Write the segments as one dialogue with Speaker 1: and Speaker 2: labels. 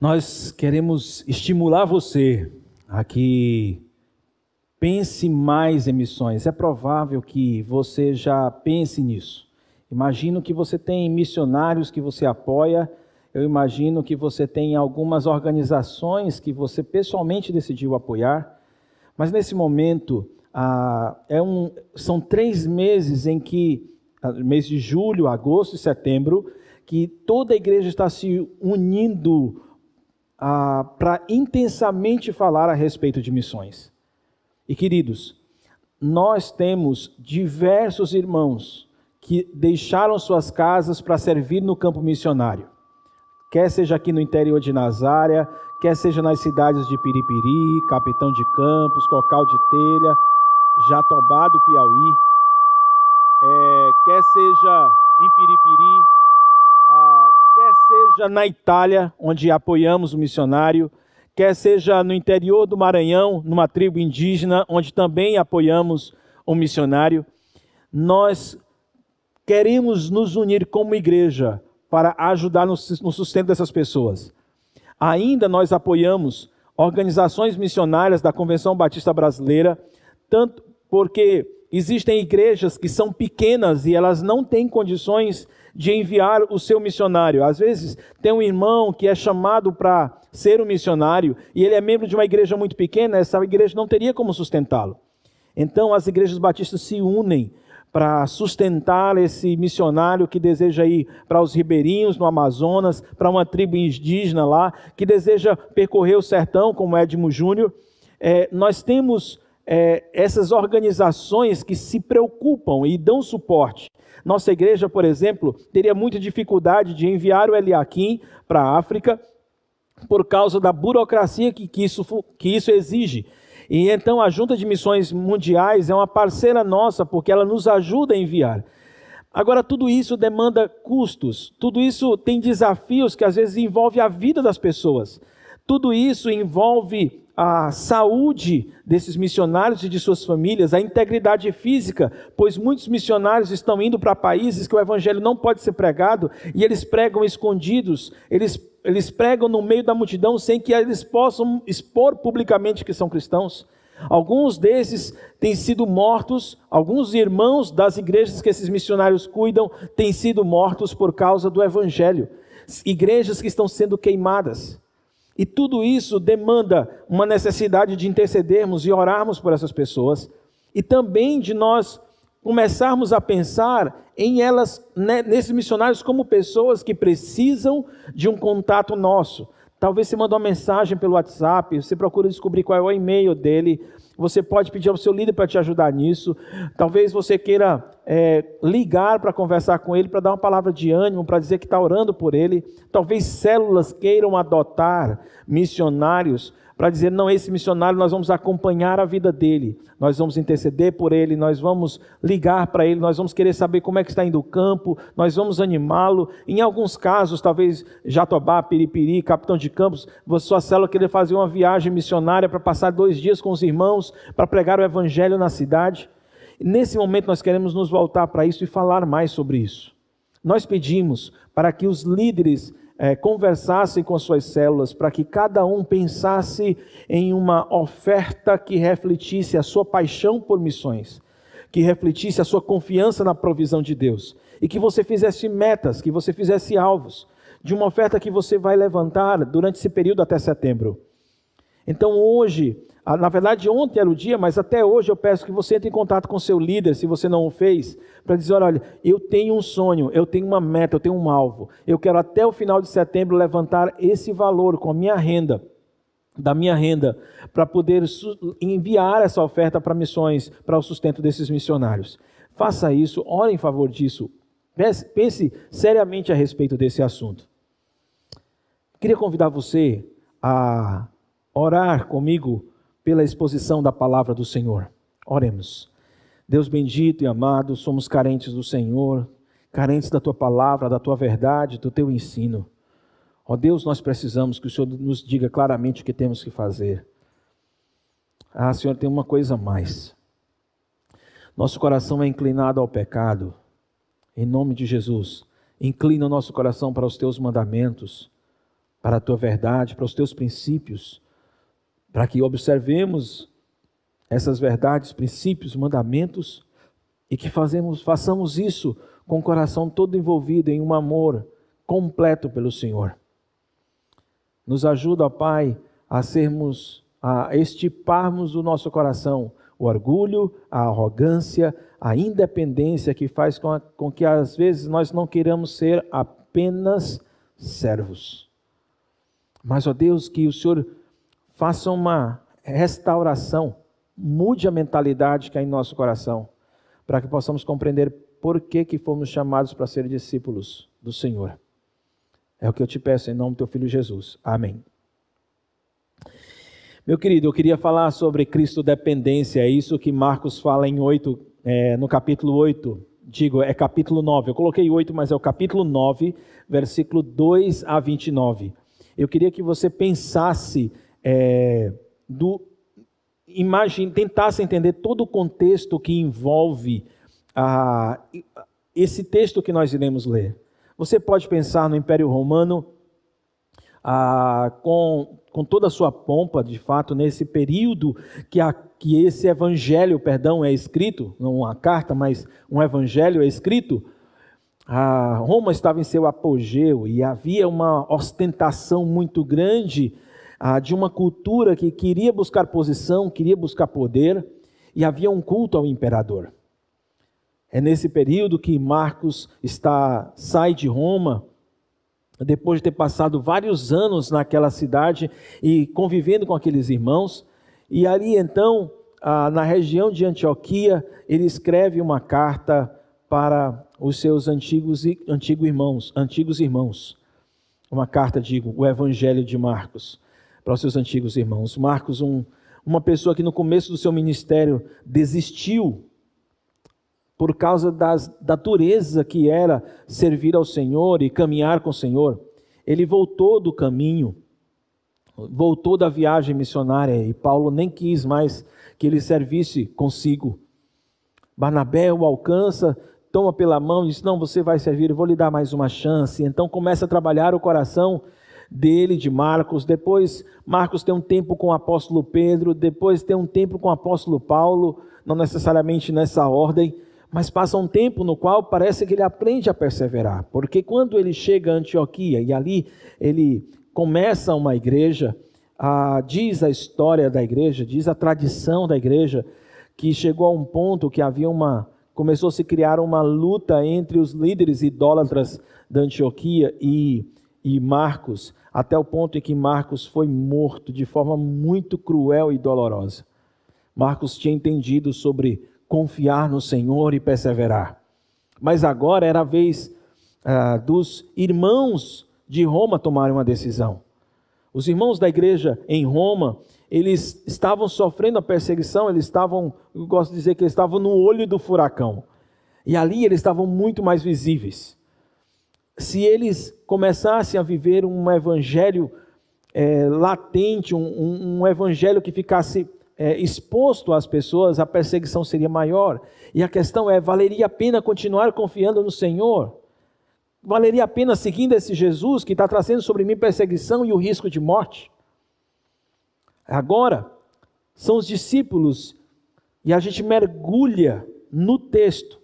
Speaker 1: Nós queremos estimular você a que pense mais em missões. É provável que você já pense nisso. Imagino que você tem missionários que você apoia. Eu imagino que você tem algumas organizações que você pessoalmente decidiu apoiar. Mas nesse momento, ah, é um, são três meses em que, ah, mês de julho, agosto e setembro, que toda a igreja está se unindo ah, para intensamente falar a respeito de missões. E queridos, nós temos diversos irmãos que deixaram suas casas para servir no campo missionário, quer seja aqui no interior de Nazária, quer seja nas cidades de Piripiri, Capitão de Campos, Cocal de Telha, Jatobá do Piauí, é, quer seja em Piripiri, seja na Itália, onde apoiamos o missionário, quer seja no interior do Maranhão, numa tribo indígena, onde também apoiamos o missionário, nós queremos nos unir como igreja para ajudar no sustento dessas pessoas. Ainda nós apoiamos organizações missionárias da Convenção Batista Brasileira, tanto porque existem igrejas que são pequenas e elas não têm condições de enviar o seu missionário. Às vezes tem um irmão que é chamado para ser um missionário e ele é membro de uma igreja muito pequena, essa igreja não teria como sustentá-lo. Então as igrejas batistas se unem para sustentar esse missionário que deseja ir para os ribeirinhos no Amazonas, para uma tribo indígena lá, que deseja percorrer o sertão, como Edmo Júnior. É, nós temos é, essas organizações que se preocupam e dão suporte. Nossa igreja, por exemplo, teria muita dificuldade de enviar o Eliakim para a África por causa da burocracia que, que, isso, que isso exige. E então a Junta de Missões Mundiais é uma parceira nossa, porque ela nos ajuda a enviar. Agora, tudo isso demanda custos, tudo isso tem desafios que às vezes envolve a vida das pessoas. Tudo isso envolve a saúde desses missionários e de suas famílias, a integridade física, pois muitos missionários estão indo para países que o evangelho não pode ser pregado e eles pregam escondidos, eles eles pregam no meio da multidão sem que eles possam expor publicamente que são cristãos. Alguns desses têm sido mortos, alguns irmãos das igrejas que esses missionários cuidam têm sido mortos por causa do evangelho. Igrejas que estão sendo queimadas. E tudo isso demanda uma necessidade de intercedermos e orarmos por essas pessoas e também de nós começarmos a pensar em elas, né, nesses missionários, como pessoas que precisam de um contato nosso. Talvez você mande uma mensagem pelo WhatsApp, você procura descobrir qual é o e-mail dele, você pode pedir ao seu líder para te ajudar nisso. Talvez você queira é, ligar para conversar com ele, para dar uma palavra de ânimo, para dizer que está orando por ele. Talvez células queiram adotar missionários para dizer: não, esse missionário nós vamos acompanhar a vida dele, nós vamos interceder por ele, nós vamos ligar para ele, nós vamos querer saber como é que está indo o campo, nós vamos animá-lo. Em alguns casos, talvez Jatobá, Piripiri, Capitão de Campos, sua célula querer fazer uma viagem missionária para passar dois dias com os irmãos, para pregar o evangelho na cidade. Nesse momento, nós queremos nos voltar para isso e falar mais sobre isso. Nós pedimos para que os líderes é, conversassem com suas células, para que cada um pensasse em uma oferta que refletisse a sua paixão por missões, que refletisse a sua confiança na provisão de Deus, e que você fizesse metas, que você fizesse alvos, de uma oferta que você vai levantar durante esse período até setembro. Então hoje, na verdade, ontem era o dia, mas até hoje eu peço que você entre em contato com seu líder, se você não o fez, para dizer: olha, eu tenho um sonho, eu tenho uma meta, eu tenho um alvo. Eu quero até o final de setembro levantar esse valor com a minha renda, da minha renda, para poder enviar essa oferta para missões, para o sustento desses missionários. Faça isso, ore em favor disso. Pense seriamente a respeito desse assunto. Queria convidar você a orar comigo pela exposição da palavra do Senhor. Oremos. Deus bendito e amado, somos carentes do Senhor, carentes da tua palavra, da tua verdade, do teu ensino. Ó Deus, nós precisamos que o Senhor nos diga claramente o que temos que fazer. Ah, Senhor, tem uma coisa a mais. Nosso coração é inclinado ao pecado. Em nome de Jesus, inclina o nosso coração para os teus mandamentos. para a tua verdade, para os teus princípios, para que observemos essas verdades, princípios, mandamentos e que fazemos, façamos isso com o coração todo envolvido em um amor completo pelo Senhor. Nos ajuda, ó Pai, a sermos, a estiparmos do nosso coração o orgulho, a arrogância, a independência que faz com, a, com que às vezes nós não queiramos ser apenas servos. Mas, ó Deus, que o Senhor faça uma restauração, mude a mentalidade que há em nosso coração, para que possamos compreender por que, que fomos chamados para ser discípulos do Senhor. É o que eu te peço em nome do teu filho Jesus. Amém. Meu querido, eu queria falar sobre Cristo dependência, é isso que Marcos fala em 8, é, no capítulo 8, digo, é capítulo 9. Eu coloquei 8, mas é o capítulo 9, versículo 2 a 29. Eu queria que você pensasse é, do imagine, tentasse entender todo o contexto que envolve ah, esse texto que nós iremos ler. Você pode pensar no Império Romano ah, com, com toda a sua pompa, de fato, nesse período que, a, que esse evangelho, perdão, é escrito, não uma carta, mas um evangelho é escrito. Roma estava em seu apogeu e havia uma ostentação muito grande de uma cultura que queria buscar posição, queria buscar poder, e havia um culto ao imperador. É nesse período que Marcos está sai de Roma, depois de ter passado vários anos naquela cidade e convivendo com aqueles irmãos, e ali então, na região de Antioquia, ele escreve uma carta para os seus antigos, antigos irmãos, antigos irmãos. Uma carta, digo, o Evangelho de Marcos, para os seus antigos irmãos. Marcos, um, uma pessoa que no começo do seu ministério desistiu por causa das, da dureza que era servir ao Senhor e caminhar com o Senhor. Ele voltou do caminho, voltou da viagem missionária e Paulo nem quis mais que ele servisse consigo. Barnabé o alcança, toma pela mão e diz: Não, você vai servir, eu vou lhe dar mais uma chance. Então começa a trabalhar o coração dele, de Marcos. Depois, Marcos tem um tempo com o apóstolo Pedro. Depois, tem um tempo com o apóstolo Paulo, não necessariamente nessa ordem mas passa um tempo no qual parece que ele aprende a perseverar, porque quando ele chega a Antioquia e ali ele começa uma igreja, ah, diz a história da igreja, diz a tradição da igreja, que chegou a um ponto que havia uma, começou a se criar uma luta entre os líderes idólatras da Antioquia e, e Marcos, até o ponto em que Marcos foi morto de forma muito cruel e dolorosa. Marcos tinha entendido sobre confiar no Senhor e perseverar. Mas agora era a vez ah, dos irmãos de Roma tomarem uma decisão. Os irmãos da igreja em Roma, eles estavam sofrendo a perseguição, eles estavam, eu gosto de dizer que eles estavam no olho do furacão. E ali eles estavam muito mais visíveis. Se eles começassem a viver um evangelho é, latente, um, um, evangelho que ficasse é, exposto às pessoas, a perseguição seria maior. E a questão é: valeria a pena continuar confiando no Senhor? Valeria a pena seguindo esse Jesus que está trazendo sobre mim perseguição e o risco de morte? Agora, são os discípulos, e a gente mergulha no texto.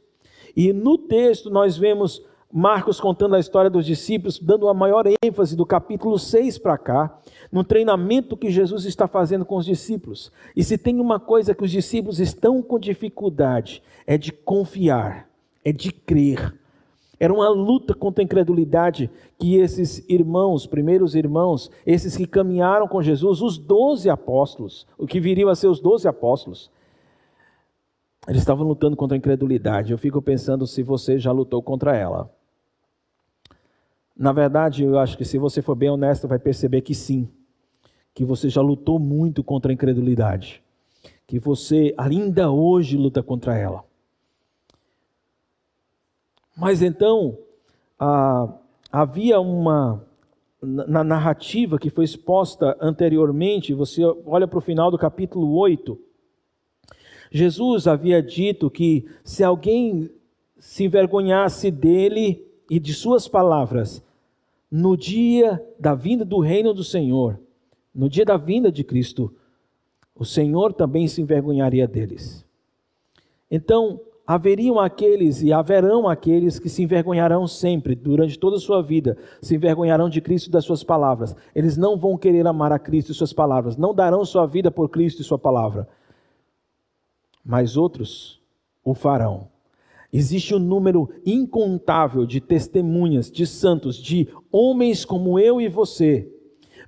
Speaker 1: E no texto nós vemos Marcos contando a história dos discípulos, dando a maior ênfase do capítulo 6 para cá, no treinamento que Jesus está fazendo com os discípulos. E se tem uma coisa que os discípulos estão com dificuldade, é de confiar, é de crer. Era uma luta contra a incredulidade que esses irmãos, primeiros irmãos, esses que caminharam com Jesus, os doze apóstolos, o que viriam a ser os doze apóstolos, eles estavam lutando contra a incredulidade. Eu fico pensando se você já lutou contra ela. Na verdade, eu acho que se você for bem honesto, vai perceber que sim, que você já lutou muito contra a incredulidade, que você ainda hoje luta contra ela. Mas então, ah, havia uma, na narrativa que foi exposta anteriormente, você olha para o final do capítulo 8, Jesus havia dito que se alguém se envergonhasse dele e de suas palavras, no dia da vinda do reino do Senhor, no dia da vinda de Cristo, o Senhor também se envergonharia deles. Então, haveriam aqueles e haverão aqueles que se envergonharão sempre, durante toda a sua vida, se envergonharão de Cristo e das suas palavras. Eles não vão querer amar a Cristo e suas palavras, não darão sua vida por Cristo e sua palavra. Mas outros o farão. Existe um número incontável de testemunhas, de santos, de homens como eu e você,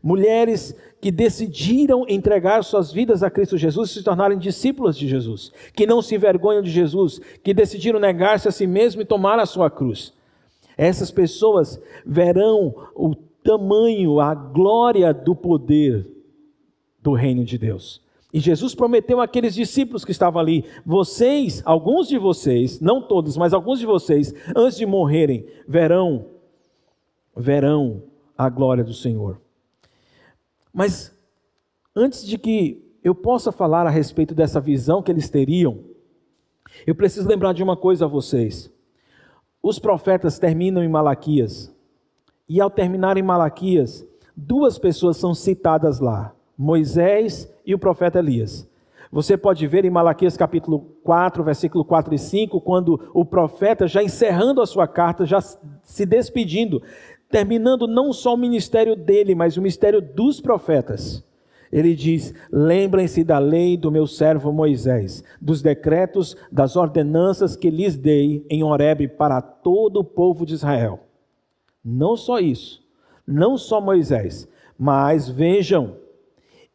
Speaker 1: mulheres que decidiram entregar suas vidas a Cristo Jesus e se tornarem discípulos de Jesus, que não se envergonham de Jesus, que decidiram negar-se a si mesmo e tomar a sua cruz. Essas pessoas verão o tamanho, a glória do poder do reino de Deus. E Jesus prometeu àqueles discípulos que estavam ali: vocês, alguns de vocês, não todos, mas alguns de vocês, antes de morrerem, verão, verão a glória do Senhor. Mas antes de que eu possa falar a respeito dessa visão que eles teriam, eu preciso lembrar de uma coisa a vocês. Os profetas terminam em Malaquias, e ao terminar em Malaquias, duas pessoas são citadas lá: Moisés e o profeta Elias. Você pode ver em Malaquias capítulo 4, versículo 4 e 5, quando o profeta, já encerrando a sua carta, já se despedindo, terminando não só o ministério dele, mas o ministério dos profetas. Ele diz: Lembrem-se da lei do meu servo Moisés, dos decretos, das ordenanças que lhes dei em Horebe para todo o povo de Israel. Não só isso, não só Moisés, mas vejam,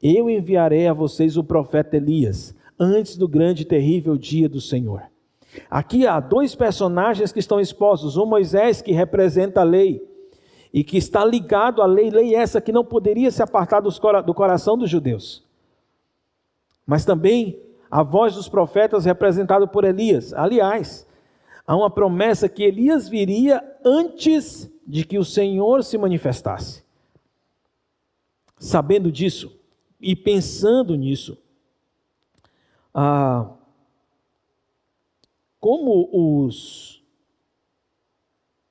Speaker 1: eu enviarei a vocês o profeta Elias, antes do grande e terrível dia do Senhor. Aqui há dois personagens que estão expostos: o Moisés, que representa a lei, e que está ligado à lei, lei essa que não poderia se apartar do coração dos judeus. Mas também a voz dos profetas representado por Elias. Aliás, há uma promessa que Elias viria antes de que o Senhor se manifestasse. Sabendo disso e pensando nisso, ah, como os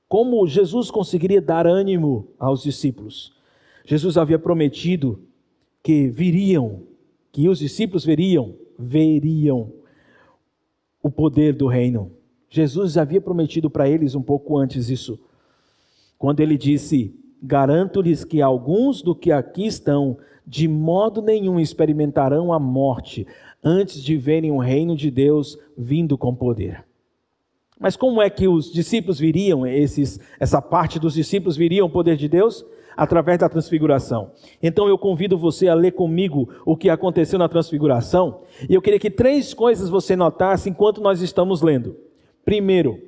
Speaker 1: como Jesus conseguiria dar ânimo aos discípulos? Jesus havia prometido que viriam, que os discípulos veriam, veriam o poder do reino. Jesus havia prometido para eles um pouco antes isso, quando ele disse: Garanto-lhes que alguns do que aqui estão, de modo nenhum experimentarão a morte antes de verem o reino de Deus vindo com poder. Mas como é que os discípulos viriam, esses, essa parte dos discípulos viriam o poder de Deus? Através da transfiguração. Então eu convido você a ler comigo o que aconteceu na transfiguração. E eu queria que três coisas você notasse enquanto nós estamos lendo. Primeiro,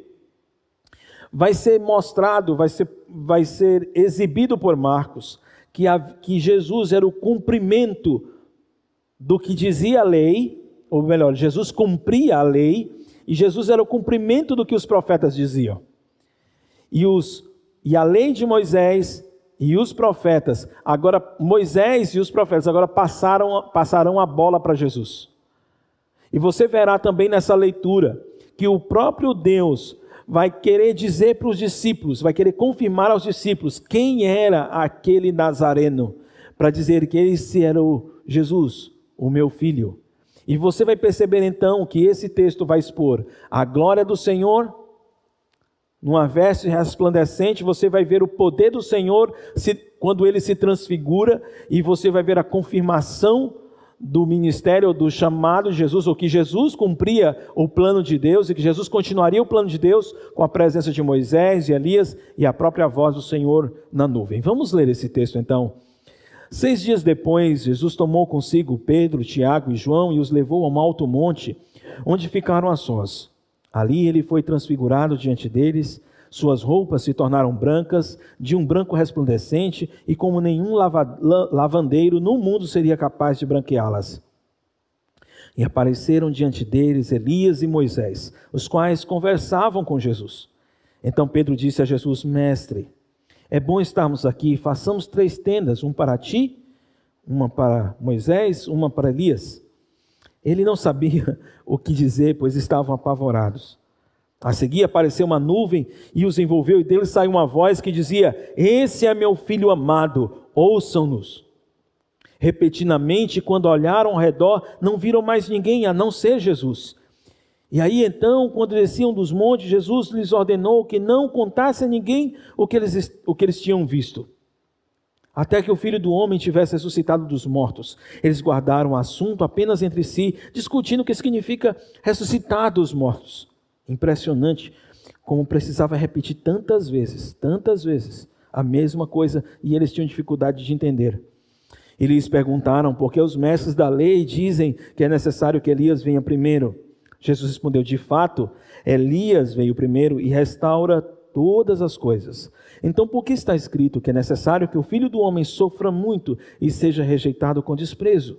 Speaker 1: vai ser mostrado, vai ser, vai ser exibido por Marcos, que, a, que Jesus era o cumprimento do que dizia a lei, ou melhor, Jesus cumpria a lei e Jesus era o cumprimento do que os profetas diziam. E, os, e a lei de Moisés e os profetas, agora Moisés e os profetas agora passaram, passarão a bola para Jesus. E você verá também nessa leitura que o próprio Deus vai querer dizer para os discípulos, vai querer confirmar aos discípulos quem era aquele Nazareno, para dizer que esse era o Jesus, o meu filho. E você vai perceber então que esse texto vai expor a glória do Senhor, numa veste resplandecente, você vai ver o poder do Senhor se, quando ele se transfigura, e você vai ver a confirmação do ministério, do chamado de Jesus, ou que Jesus cumpria o plano de Deus e que Jesus continuaria o plano de Deus com a presença de Moisés, e Elias e a própria voz do Senhor na nuvem. Vamos ler esse texto então Seis dias depois, Jesus tomou consigo Pedro, Tiago e João e os levou a um alto monte, onde ficaram a sós. Ali ele foi transfigurado diante deles, suas roupas se tornaram brancas, de um branco resplandecente, e como nenhum lava, lavandeiro no mundo seria capaz de branqueá-las. E apareceram diante deles Elias e Moisés, os quais conversavam com Jesus. Então Pedro disse a Jesus: Mestre, é bom estarmos aqui. Façamos três tendas: um para ti, uma para Moisés, uma para Elias. Ele não sabia o que dizer, pois estavam apavorados. A seguir apareceu uma nuvem e os envolveu, e dele saiu uma voz que dizia: Esse é meu filho amado, ouçam-nos. Repetidamente, quando olharam ao redor, não viram mais ninguém a não ser Jesus. E aí então, quando desciam dos montes, Jesus lhes ordenou que não contassem a ninguém o que eles, o que eles tinham visto. Até que o filho do homem tivesse ressuscitado dos mortos. Eles guardaram o assunto apenas entre si, discutindo o que significa ressuscitar dos mortos. Impressionante como precisava repetir tantas vezes, tantas vezes, a mesma coisa e eles tinham dificuldade de entender. E lhes perguntaram por que os mestres da lei dizem que é necessário que Elias venha primeiro. Jesus respondeu: De fato, Elias veio primeiro e restaura todas as coisas. Então, por que está escrito que é necessário que o filho do homem sofra muito e seja rejeitado com desprezo?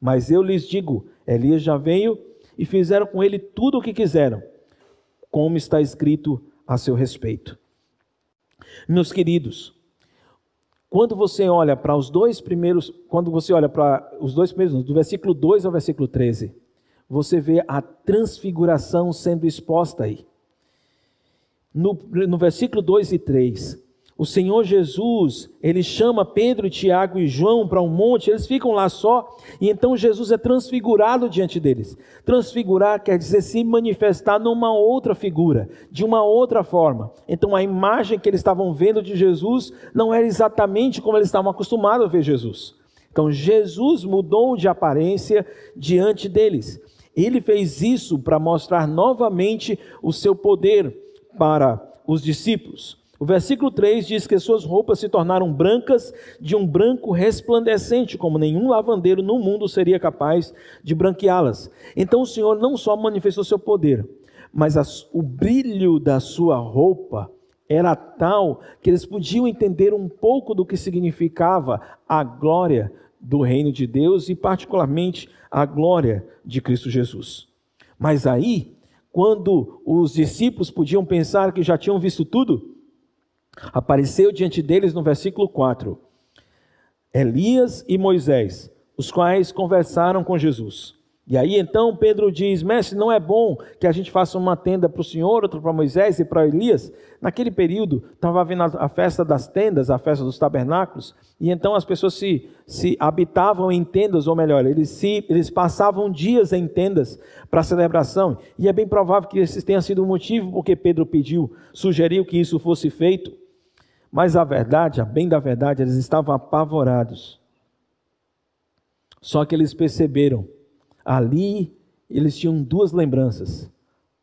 Speaker 1: Mas eu lhes digo: Elias já veio e fizeram com ele tudo o que quiseram como está escrito a seu respeito. Meus queridos, quando você olha para os dois primeiros, quando você olha para os dois primeiros, do versículo 2 ao versículo 13, você vê a transfiguração sendo exposta aí. No, no versículo 2 e 3, o Senhor Jesus, ele chama Pedro, Tiago e João para um monte, eles ficam lá só, e então Jesus é transfigurado diante deles. Transfigurar quer dizer se manifestar numa outra figura, de uma outra forma. Então a imagem que eles estavam vendo de Jesus não era exatamente como eles estavam acostumados a ver Jesus. Então Jesus mudou de aparência diante deles. Ele fez isso para mostrar novamente o seu poder para os discípulos. O versículo 3 diz que suas roupas se tornaram brancas de um branco resplandecente, como nenhum lavandeiro no mundo seria capaz de branqueá-las. Então o Senhor não só manifestou seu poder, mas as, o brilho da sua roupa era tal que eles podiam entender um pouco do que significava a glória do reino de Deus e, particularmente, a glória de Cristo Jesus. Mas aí, quando os discípulos podiam pensar que já tinham visto tudo, Apareceu diante deles no versículo 4 Elias e Moisés, os quais conversaram com Jesus. E aí então Pedro diz: Mestre, não é bom que a gente faça uma tenda para o Senhor, outra para Moisés e para Elias? Naquele período estava havendo a festa das tendas, a festa dos tabernáculos, e então as pessoas se, se habitavam em tendas, ou melhor, eles, se, eles passavam dias em tendas para a celebração. E é bem provável que esse tenha sido o motivo porque Pedro pediu, sugeriu que isso fosse feito. Mas a verdade, a bem da verdade, eles estavam apavorados. Só que eles perceberam, ali eles tinham duas lembranças: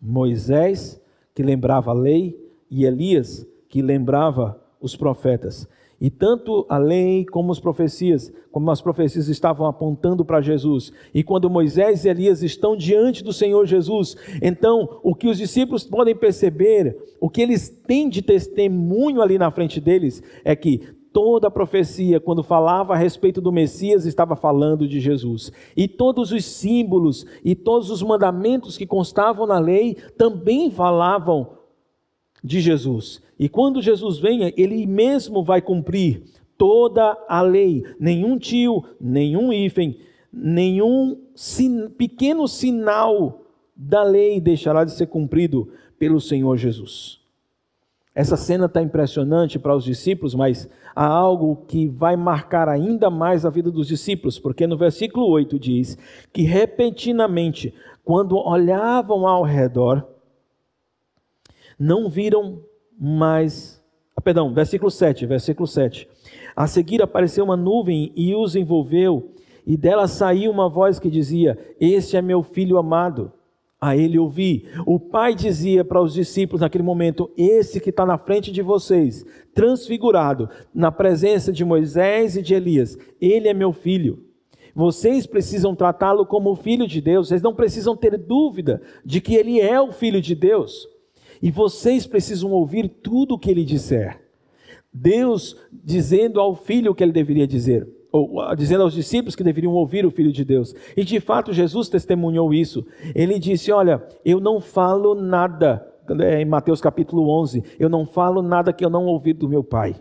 Speaker 1: Moisés, que lembrava a lei, e Elias, que lembrava os profetas. E tanto a lei como as profecias, como as profecias estavam apontando para Jesus. E quando Moisés e Elias estão diante do Senhor Jesus, então o que os discípulos podem perceber, o que eles têm de testemunho ali na frente deles, é que toda a profecia, quando falava a respeito do Messias, estava falando de Jesus. E todos os símbolos e todos os mandamentos que constavam na lei também falavam de Jesus. E quando Jesus venha, ele mesmo vai cumprir toda a lei. Nenhum tio, nenhum hífen, nenhum sin pequeno sinal da lei deixará de ser cumprido pelo Senhor Jesus. Essa cena está impressionante para os discípulos, mas há algo que vai marcar ainda mais a vida dos discípulos, porque no versículo 8 diz que repentinamente, quando olhavam ao redor, não viram mais. Ah, perdão, versículo 7, versículo 7. A seguir apareceu uma nuvem e os envolveu, e dela saiu uma voz que dizia: Este é meu filho amado. A ele ouvi. O pai dizia para os discípulos naquele momento: Esse que está na frente de vocês, transfigurado, na presença de Moisés e de Elias, ele é meu filho. Vocês precisam tratá-lo como filho de Deus, vocês não precisam ter dúvida de que ele é o filho de Deus. E vocês precisam ouvir tudo o que ele disser. Deus dizendo ao filho o que ele deveria dizer, ou dizendo aos discípulos que deveriam ouvir o filho de Deus. E de fato Jesus testemunhou isso. Ele disse: Olha, eu não falo nada, é, em Mateus capítulo 11, eu não falo nada que eu não ouvi do meu pai.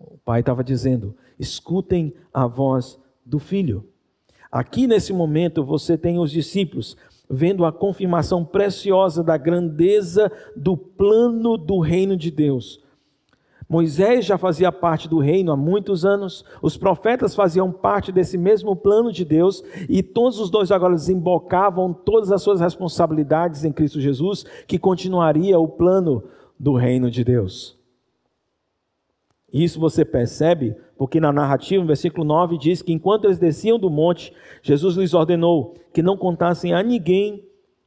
Speaker 1: O pai estava dizendo: escutem a voz do filho. Aqui nesse momento você tem os discípulos vendo a confirmação preciosa da grandeza do plano do reino de Deus. Moisés já fazia parte do reino há muitos anos, os profetas faziam parte desse mesmo plano de Deus, e todos os dois agora desembocavam todas as suas responsabilidades em Cristo Jesus, que continuaria o plano do reino de Deus. Isso você percebe porque na narrativa, no versículo 9, diz que enquanto eles desciam do monte, Jesus lhes ordenou que não contassem a ninguém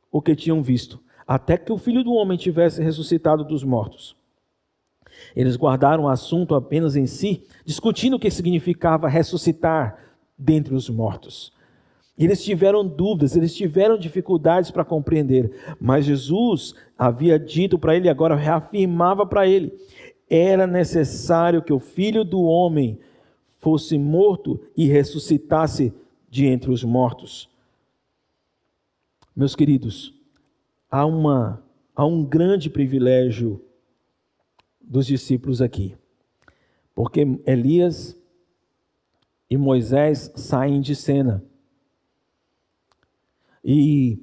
Speaker 1: o que tinham visto, até que o filho do homem tivesse ressuscitado dos mortos. Eles guardaram o assunto apenas em si, discutindo o que significava ressuscitar dentre os mortos. Eles tiveram dúvidas, eles tiveram dificuldades para compreender, mas Jesus havia dito para ele, agora reafirmava para ele: era necessário que o filho do homem fosse morto e ressuscitasse de entre os mortos. Meus queridos, há, uma, há um grande privilégio dos discípulos aqui, porque Elias e Moisés saem de cena. E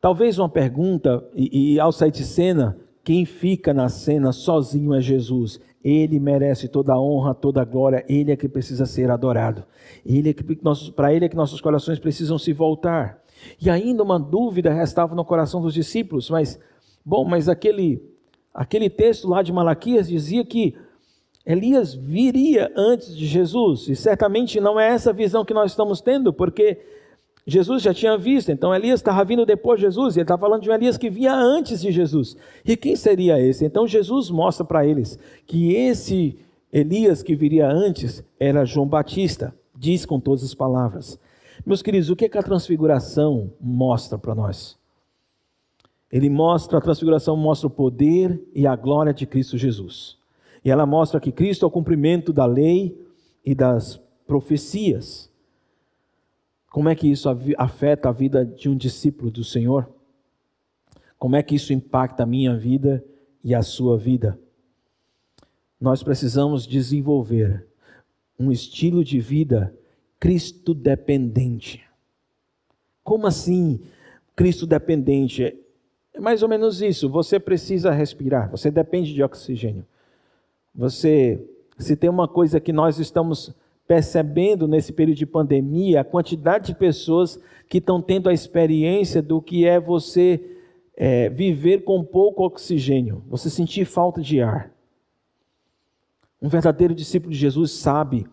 Speaker 1: talvez uma pergunta, e, e ao sair de cena, quem fica na cena sozinho é Jesus. Ele merece toda a honra, toda a glória, ele é que precisa ser adorado. Ele é que para ele é que nossos corações precisam se voltar. E ainda uma dúvida restava no coração dos discípulos, mas bom, mas aquele aquele texto lá de Malaquias dizia que Elias viria antes de Jesus, e certamente não é essa visão que nós estamos tendo, porque Jesus já tinha visto, então Elias estava vindo depois de Jesus, e ele está falando de um Elias que vinha antes de Jesus. E quem seria esse? Então Jesus mostra para eles que esse Elias que viria antes era João Batista, diz com todas as palavras. Meus queridos, o que, é que a transfiguração mostra para nós? Ele mostra, a transfiguração mostra o poder e a glória de Cristo Jesus. E ela mostra que Cristo é o cumprimento da lei e das profecias. Como é que isso afeta a vida de um discípulo do Senhor? Como é que isso impacta a minha vida e a sua vida? Nós precisamos desenvolver um estilo de vida Cristo dependente. Como assim Cristo dependente? É mais ou menos isso. Você precisa respirar, você depende de oxigênio. Você, se tem uma coisa que nós estamos percebendo nesse período de pandemia a quantidade de pessoas que estão tendo a experiência do que é você é, viver com pouco oxigênio, você sentir falta de ar. Um verdadeiro discípulo de Jesus sabe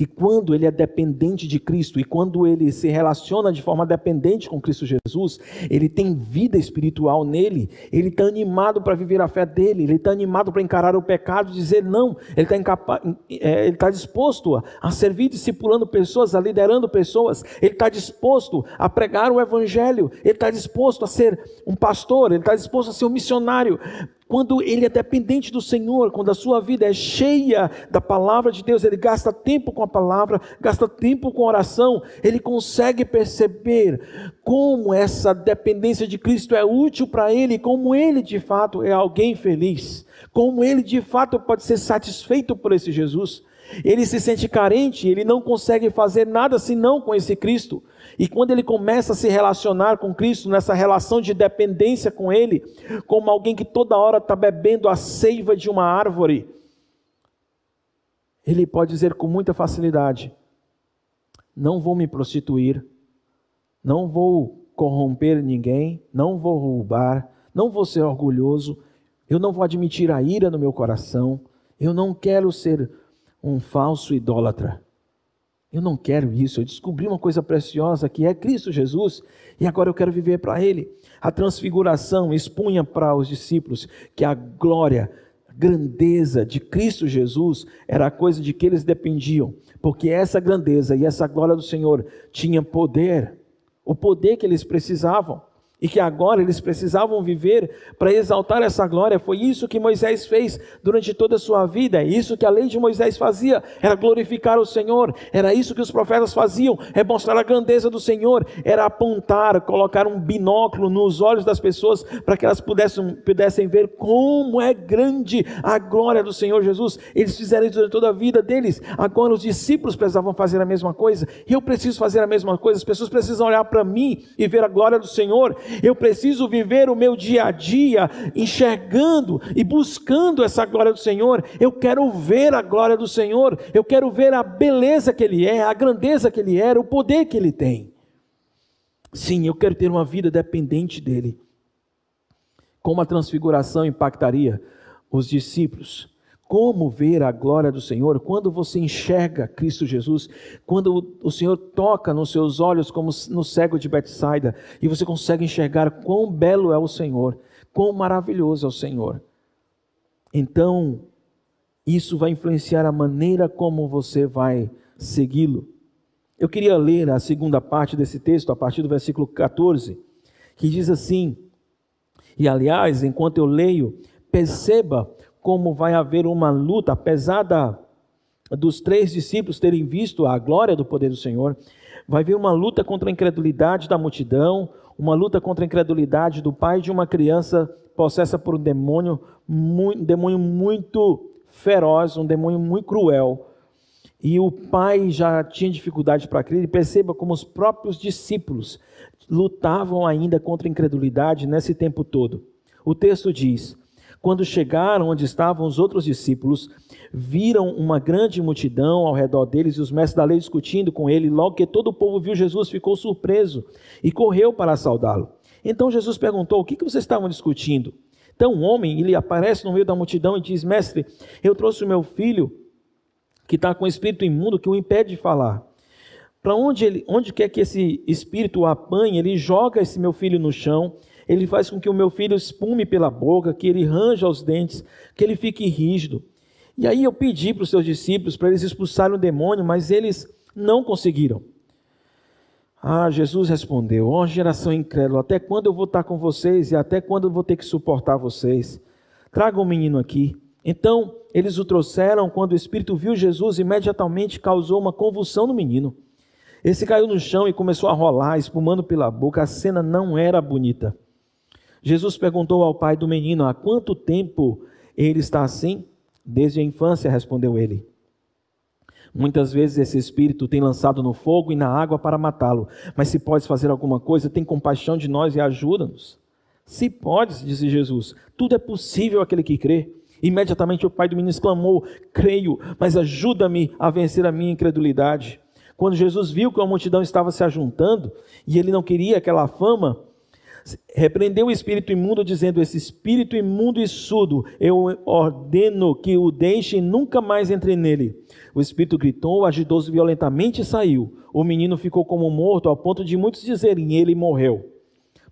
Speaker 1: que quando ele é dependente de Cristo e quando ele se relaciona de forma dependente com Cristo Jesus, ele tem vida espiritual nele, ele está animado para viver a fé dele, ele está animado para encarar o pecado e dizer não, ele está é, tá disposto a, a servir discipulando pessoas, a liderando pessoas, ele está disposto a pregar o evangelho, ele está disposto a ser um pastor, ele está disposto a ser um missionário, quando ele é dependente do Senhor, quando a sua vida é cheia da palavra de Deus, ele gasta tempo com a palavra, gasta tempo com oração, ele consegue perceber como essa dependência de Cristo é útil para ele, como ele de fato é alguém feliz, como ele de fato pode ser satisfeito por esse Jesus. Ele se sente carente, ele não consegue fazer nada senão com esse Cristo. E quando ele começa a se relacionar com Cristo, nessa relação de dependência com Ele, como alguém que toda hora está bebendo a seiva de uma árvore, ele pode dizer com muita facilidade: Não vou me prostituir, não vou corromper ninguém, não vou roubar, não vou ser orgulhoso, eu não vou admitir a ira no meu coração, eu não quero ser um falso idólatra. Eu não quero isso. Eu descobri uma coisa preciosa que é Cristo Jesus e agora eu quero viver para Ele. A transfiguração expunha para os discípulos que a glória, a grandeza de Cristo Jesus era a coisa de que eles dependiam, porque essa grandeza e essa glória do Senhor tinha poder, o poder que eles precisavam. E que agora eles precisavam viver para exaltar essa glória. Foi isso que Moisés fez durante toda a sua vida, é isso que a lei de Moisés fazia, era glorificar o Senhor, era isso que os profetas faziam, é mostrar a grandeza do Senhor, era apontar, colocar um binóculo nos olhos das pessoas para que elas pudessem, pudessem ver como é grande a glória do Senhor Jesus. Eles fizeram isso durante toda a vida deles, agora os discípulos precisavam fazer a mesma coisa, eu preciso fazer a mesma coisa, as pessoas precisam olhar para mim e ver a glória do Senhor eu preciso viver o meu dia a dia enxergando e buscando essa glória do Senhor. Eu quero ver a glória do Senhor, eu quero ver a beleza que Ele é, a grandeza que Ele era, o poder que Ele tem. Sim, eu quero ter uma vida dependente dEle. Como a transfiguração impactaria os discípulos como ver a glória do Senhor quando você enxerga Cristo Jesus, quando o Senhor toca nos seus olhos como no cego de Betsaida e você consegue enxergar quão belo é o Senhor, quão maravilhoso é o Senhor. Então, isso vai influenciar a maneira como você vai segui-lo. Eu queria ler a segunda parte desse texto, a partir do versículo 14, que diz assim: E aliás, enquanto eu leio, perceba como vai haver uma luta, apesar da, dos três discípulos terem visto a glória do poder do Senhor, vai haver uma luta contra a incredulidade da multidão, uma luta contra a incredulidade do pai de uma criança possessa por um demônio, um demônio muito feroz, um demônio muito cruel. E o pai já tinha dificuldade para crer, e perceba como os próprios discípulos lutavam ainda contra a incredulidade nesse tempo todo. O texto diz: quando chegaram onde estavam os outros discípulos, viram uma grande multidão ao redor deles e os mestres da lei discutindo com ele. Logo que todo o povo viu Jesus, ficou surpreso e correu para saudá-lo. Então Jesus perguntou: O que, vocês estavam discutindo? Então um homem, ele aparece no meio da multidão e diz: Mestre, eu trouxe o meu filho que está com o espírito imundo que o impede de falar. Para onde, ele, onde quer que esse espírito o apanhe, ele joga esse meu filho no chão ele faz com que o meu filho espume pela boca, que ele ranja os dentes, que ele fique rígido. E aí eu pedi para os seus discípulos para eles expulsarem o demônio, mas eles não conseguiram. Ah, Jesus respondeu: Ó oh, geração incrédula, até quando eu vou estar com vocês e até quando eu vou ter que suportar vocês? Traga o um menino aqui. Então eles o trouxeram. Quando o espírito viu Jesus, imediatamente causou uma convulsão no menino. Esse caiu no chão e começou a rolar, espumando pela boca. A cena não era bonita. Jesus perguntou ao pai do menino: Há quanto tempo ele está assim? Desde a infância, respondeu ele. Muitas vezes esse espírito tem lançado no fogo e na água para matá-lo. Mas se podes fazer alguma coisa, tem compaixão de nós e ajuda-nos. Se podes, disse Jesus, tudo é possível aquele que crê. Imediatamente o pai do menino exclamou: Creio, mas ajuda-me a vencer a minha incredulidade. Quando Jesus viu que a multidão estava se ajuntando e ele não queria aquela fama, repreendeu o espírito imundo, dizendo: Esse espírito imundo e surdo, eu ordeno que o deixe e nunca mais entre nele. O espírito gritou, agitou-se violentamente e saiu. O menino ficou como morto, ao ponto de muitos dizerem: Ele morreu.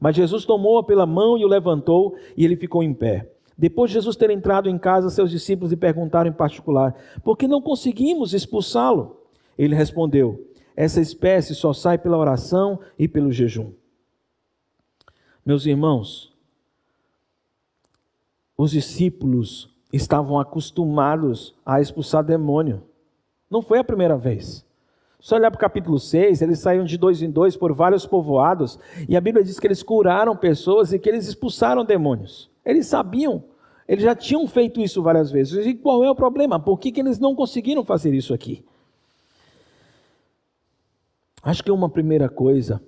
Speaker 1: Mas Jesus tomou-a pela mão e o levantou, e ele ficou em pé. Depois de Jesus ter entrado em casa, seus discípulos lhe perguntaram em particular: Por que não conseguimos expulsá-lo? Ele respondeu: Essa espécie só sai pela oração e pelo jejum. Meus irmãos, os discípulos estavam acostumados a expulsar demônio. Não foi a primeira vez. Só olhar para o capítulo 6, eles saíram de dois em dois por vários povoados, e a Bíblia diz que eles curaram pessoas e que eles expulsaram demônios. Eles sabiam, eles já tinham feito isso várias vezes. E qual é o problema? Por que, que eles não conseguiram fazer isso aqui? Acho que uma primeira coisa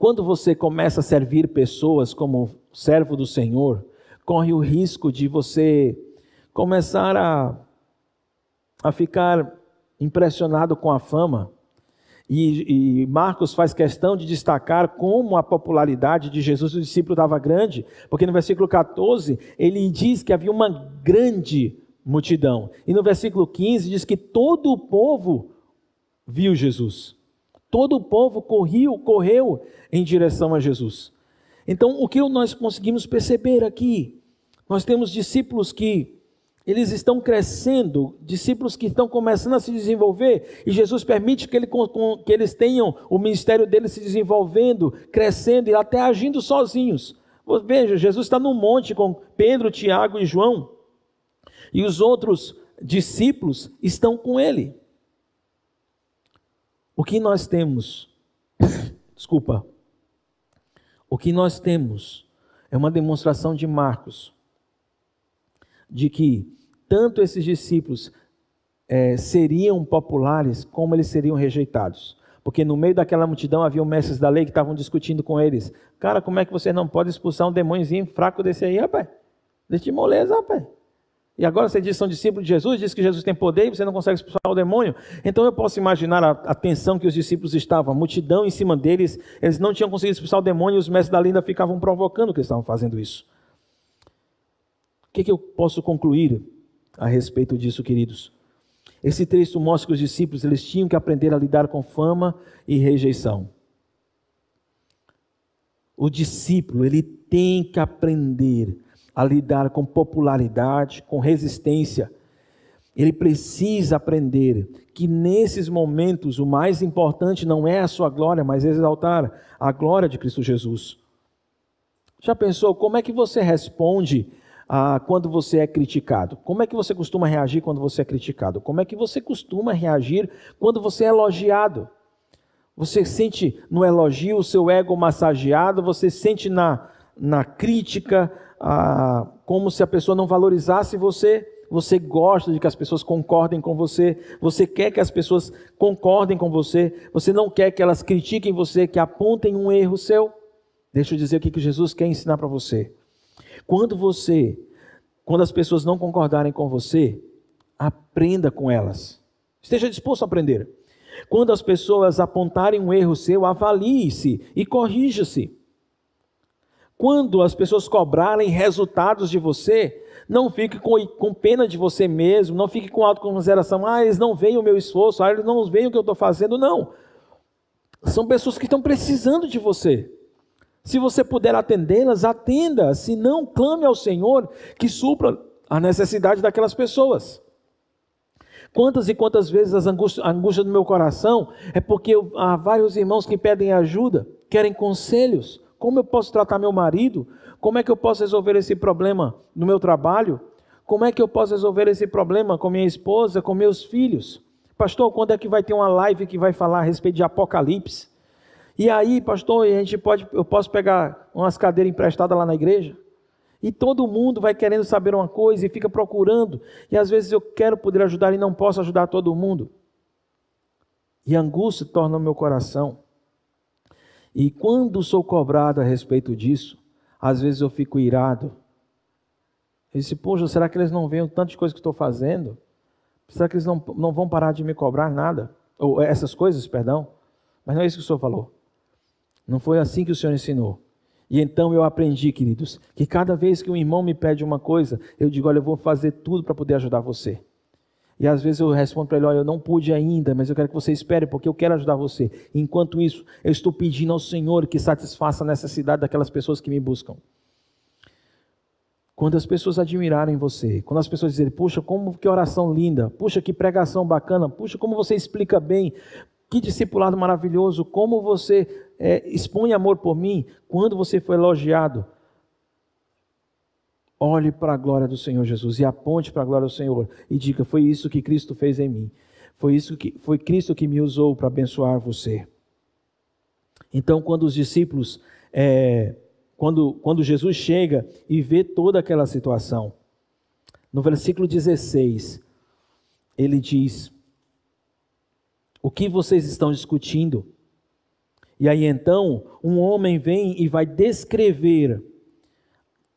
Speaker 1: quando você começa a servir pessoas como servo do Senhor, corre o risco de você começar a, a ficar impressionado com a fama. E, e, Marcos faz questão de destacar como a popularidade de Jesus, o discípulo, estava grande, porque no versículo 14 ele diz que havia uma grande multidão, e no versículo 15 diz que todo o povo viu Jesus. Todo o povo correu, correu em direção a Jesus. Então, o que nós conseguimos perceber aqui? Nós temos discípulos que eles estão crescendo, discípulos que estão começando a se desenvolver, e Jesus permite que, ele, que eles tenham o ministério deles se desenvolvendo, crescendo e até agindo sozinhos. Veja, Jesus está no monte com Pedro, Tiago e João, e os outros discípulos estão com ele. O que nós temos, desculpa, o que nós temos é uma demonstração de Marcos, de que tanto esses discípulos é, seriam populares como eles seriam rejeitados. Porque no meio daquela multidão havia mestres da lei que estavam discutindo com eles. Cara, como é que você não pode expulsar um demôniozinho fraco desse aí, rapaz? Desse moleza, rapaz. E agora você diz que são discípulos de Jesus, diz que Jesus tem poder e você não consegue expulsar o demônio. Então eu posso imaginar a, a tensão que os discípulos estavam, a multidão em cima deles, eles não tinham conseguido expulsar o demônio e os mestres da lei ainda ficavam provocando que eles estavam fazendo isso. O que, que eu posso concluir a respeito disso, queridos? Esse texto mostra que os discípulos eles tinham que aprender a lidar com fama e rejeição. O discípulo ele tem que aprender a lidar com popularidade, com resistência. Ele precisa aprender que nesses momentos o mais importante não é a sua glória, mas exaltar a glória de Cristo Jesus. Já pensou como é que você responde ah, quando você é criticado? Como é que você costuma reagir quando você é criticado? Como é que você costuma reagir quando você é elogiado? Você sente no elogio o seu ego massageado? Você sente na, na crítica ah, como se a pessoa não valorizasse você? Você gosta de que as pessoas concordem com você? Você quer que as pessoas concordem com você? Você não quer que elas critiquem você, que apontem um erro seu? Deixa eu dizer o que Jesus quer ensinar para você. Quando você, quando as pessoas não concordarem com você, aprenda com elas. Esteja disposto a aprender. Quando as pessoas apontarem um erro seu, avalie-se e corrija-se. Quando as pessoas cobrarem resultados de você, não fique com, com, pena de você mesmo, não fique com autoconsideração, ah, eles não veem o meu esforço, ah, eles não veem o que eu estou fazendo. Não. São pessoas que estão precisando de você. Se você puder atendê-las, atenda. Se não, clame ao Senhor que supra a necessidade daquelas pessoas. Quantas e quantas vezes as angústias, a angústia do meu coração é porque eu, há vários irmãos que pedem ajuda, querem conselhos. Como eu posso tratar meu marido? Como é que eu posso resolver esse problema no meu trabalho? Como é que eu posso resolver esse problema com minha esposa, com meus filhos? Pastor, quando é que vai ter uma live que vai falar a respeito de Apocalipse? E aí, pastor, a gente pode, eu posso pegar umas cadeiras emprestadas lá na igreja? E todo mundo vai querendo saber uma coisa e fica procurando. E às vezes eu quero poder ajudar e não posso ajudar todo mundo. E angústia torna o meu coração. E quando sou cobrado a respeito disso, às vezes eu fico irado. Eu disse, poxa, será que eles não veem o tanto de coisa que estou fazendo? Será que eles não, não vão parar de me cobrar nada? Ou essas coisas, perdão? Mas não é isso que o senhor falou. Não foi assim que o Senhor ensinou. E então eu aprendi, queridos, que cada vez que um irmão me pede uma coisa, eu digo: olha, eu vou fazer tudo para poder ajudar você. E às vezes eu respondo para ele: olha, eu não pude ainda, mas eu quero que você espere, porque eu quero ajudar você. Enquanto isso, eu estou pedindo ao Senhor que satisfaça a necessidade daquelas pessoas que me buscam. Quando as pessoas admirarem você, quando as pessoas dizerem, puxa, como que oração linda, puxa, que pregação bacana, puxa, como você explica bem, que discipulado maravilhoso, como você é, expõe amor por mim, quando você foi elogiado. Olhe para a glória do Senhor Jesus e aponte para a glória do Senhor e diga: Foi isso que Cristo fez em mim. Foi isso que foi Cristo que me usou para abençoar você. Então, quando os discípulos, é, quando, quando Jesus chega e vê toda aquela situação, no versículo 16, ele diz: o que vocês estão discutindo? E aí então, um homem vem e vai descrever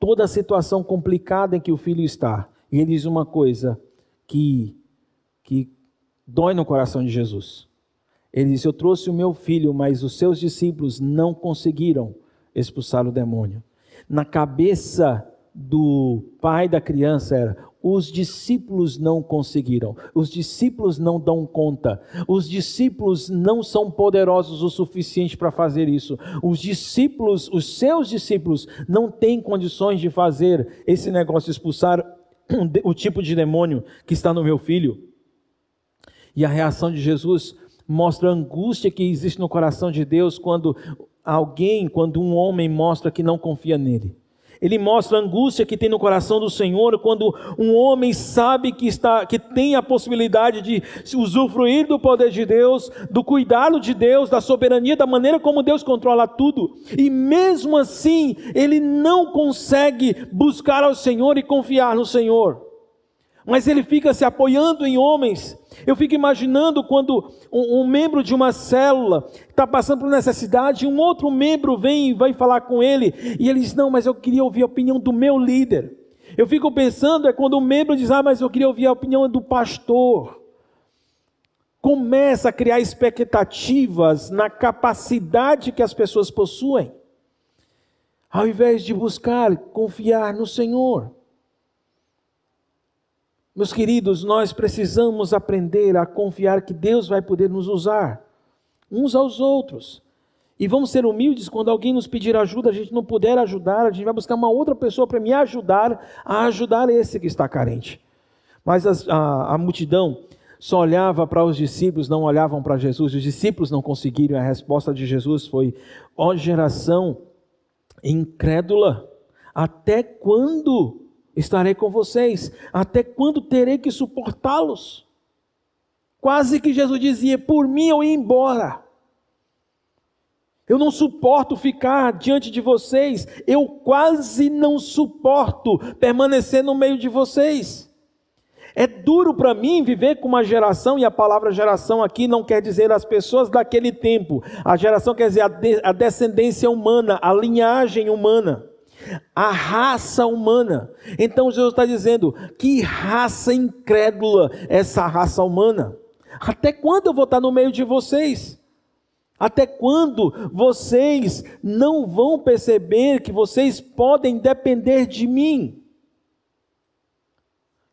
Speaker 1: toda a situação complicada em que o filho está. E ele diz uma coisa que, que dói no coração de Jesus. Ele diz: Eu trouxe o meu filho, mas os seus discípulos não conseguiram expulsar o demônio. Na cabeça do pai da criança era: os discípulos não conseguiram, os discípulos não dão conta, os discípulos não são poderosos o suficiente para fazer isso, os discípulos, os seus discípulos, não têm condições de fazer esse negócio expulsar o tipo de demônio que está no meu filho. E a reação de Jesus mostra a angústia que existe no coração de Deus quando alguém, quando um homem mostra que não confia nele. Ele mostra a angústia que tem no coração do Senhor quando um homem sabe que está que tem a possibilidade de usufruir do poder de Deus, do cuidado de Deus, da soberania, da maneira como Deus controla tudo, e mesmo assim ele não consegue buscar ao Senhor e confiar no Senhor mas ele fica se apoiando em homens. Eu fico imaginando quando um, um membro de uma célula está passando por necessidade, e um outro membro vem e vai falar com ele, e ele diz: Não, mas eu queria ouvir a opinião do meu líder. Eu fico pensando, é quando um membro diz: Ah, mas eu queria ouvir a opinião do pastor. Começa a criar expectativas na capacidade que as pessoas possuem, ao invés de buscar confiar no Senhor. Meus queridos, nós precisamos aprender a confiar que Deus vai poder nos usar, uns aos outros. E vamos ser humildes quando alguém nos pedir ajuda, a gente não puder ajudar, a gente vai buscar uma outra pessoa para me ajudar a ajudar esse que está carente. Mas a, a, a multidão só olhava para os discípulos, não olhavam para Jesus. Os discípulos não conseguiram. A resposta de Jesus foi: ó geração incrédula, até quando estarei com vocês, até quando terei que suportá-los? Quase que Jesus dizia: por mim eu ia embora. Eu não suporto ficar diante de vocês, eu quase não suporto permanecer no meio de vocês. É duro para mim viver com uma geração, e a palavra geração aqui não quer dizer as pessoas daquele tempo, a geração quer dizer a, a descendência humana, a linhagem humana a raça humana. Então Jesus está dizendo: que raça incrédula essa raça humana? Até quando eu vou estar no meio de vocês? Até quando vocês não vão perceber que vocês podem depender de mim?